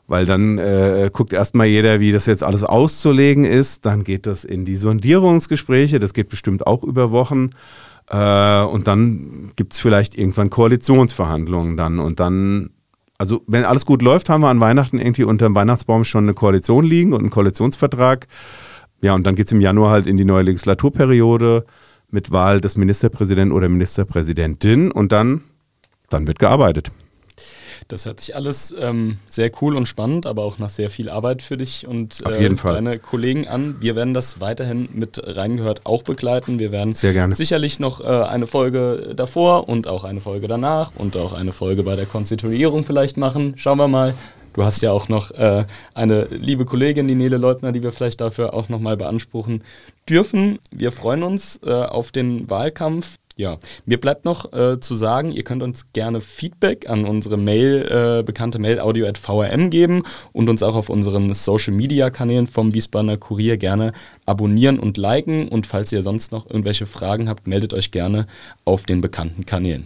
Weil dann äh, guckt erstmal jeder, wie das jetzt alles auszulegen ist. Dann geht das in die Sondierungsgespräche. Das geht bestimmt auch über Wochen. Äh, und dann gibt es vielleicht irgendwann Koalitionsverhandlungen dann. Und dann, also wenn alles gut läuft, haben wir an Weihnachten irgendwie unter dem Weihnachtsbaum schon eine Koalition liegen und einen Koalitionsvertrag. Ja, und dann geht es im Januar halt in die neue Legislaturperiode mit Wahl des Ministerpräsidenten oder Ministerpräsidentin. Und dann, dann wird gearbeitet. Das hört sich alles ähm, sehr cool und spannend, aber auch nach sehr viel Arbeit für dich und äh, deine Kollegen an. Wir werden das weiterhin mit reingehört auch begleiten. Wir werden sicherlich noch äh, eine Folge davor und auch eine Folge danach und auch eine Folge bei der Konstituierung vielleicht machen. Schauen wir mal. Du hast ja auch noch äh, eine liebe Kollegin, die Nele Leutner, die wir vielleicht dafür auch nochmal beanspruchen dürfen. Wir freuen uns äh, auf den Wahlkampf. Ja, mir bleibt noch äh, zu sagen, ihr könnt uns gerne Feedback an unsere Mail, äh, bekannte Mail audio.vrm geben und uns auch auf unseren Social Media Kanälen vom Wiesbadener Kurier gerne abonnieren und liken. Und falls ihr sonst noch irgendwelche Fragen habt, meldet euch gerne auf den bekannten Kanälen.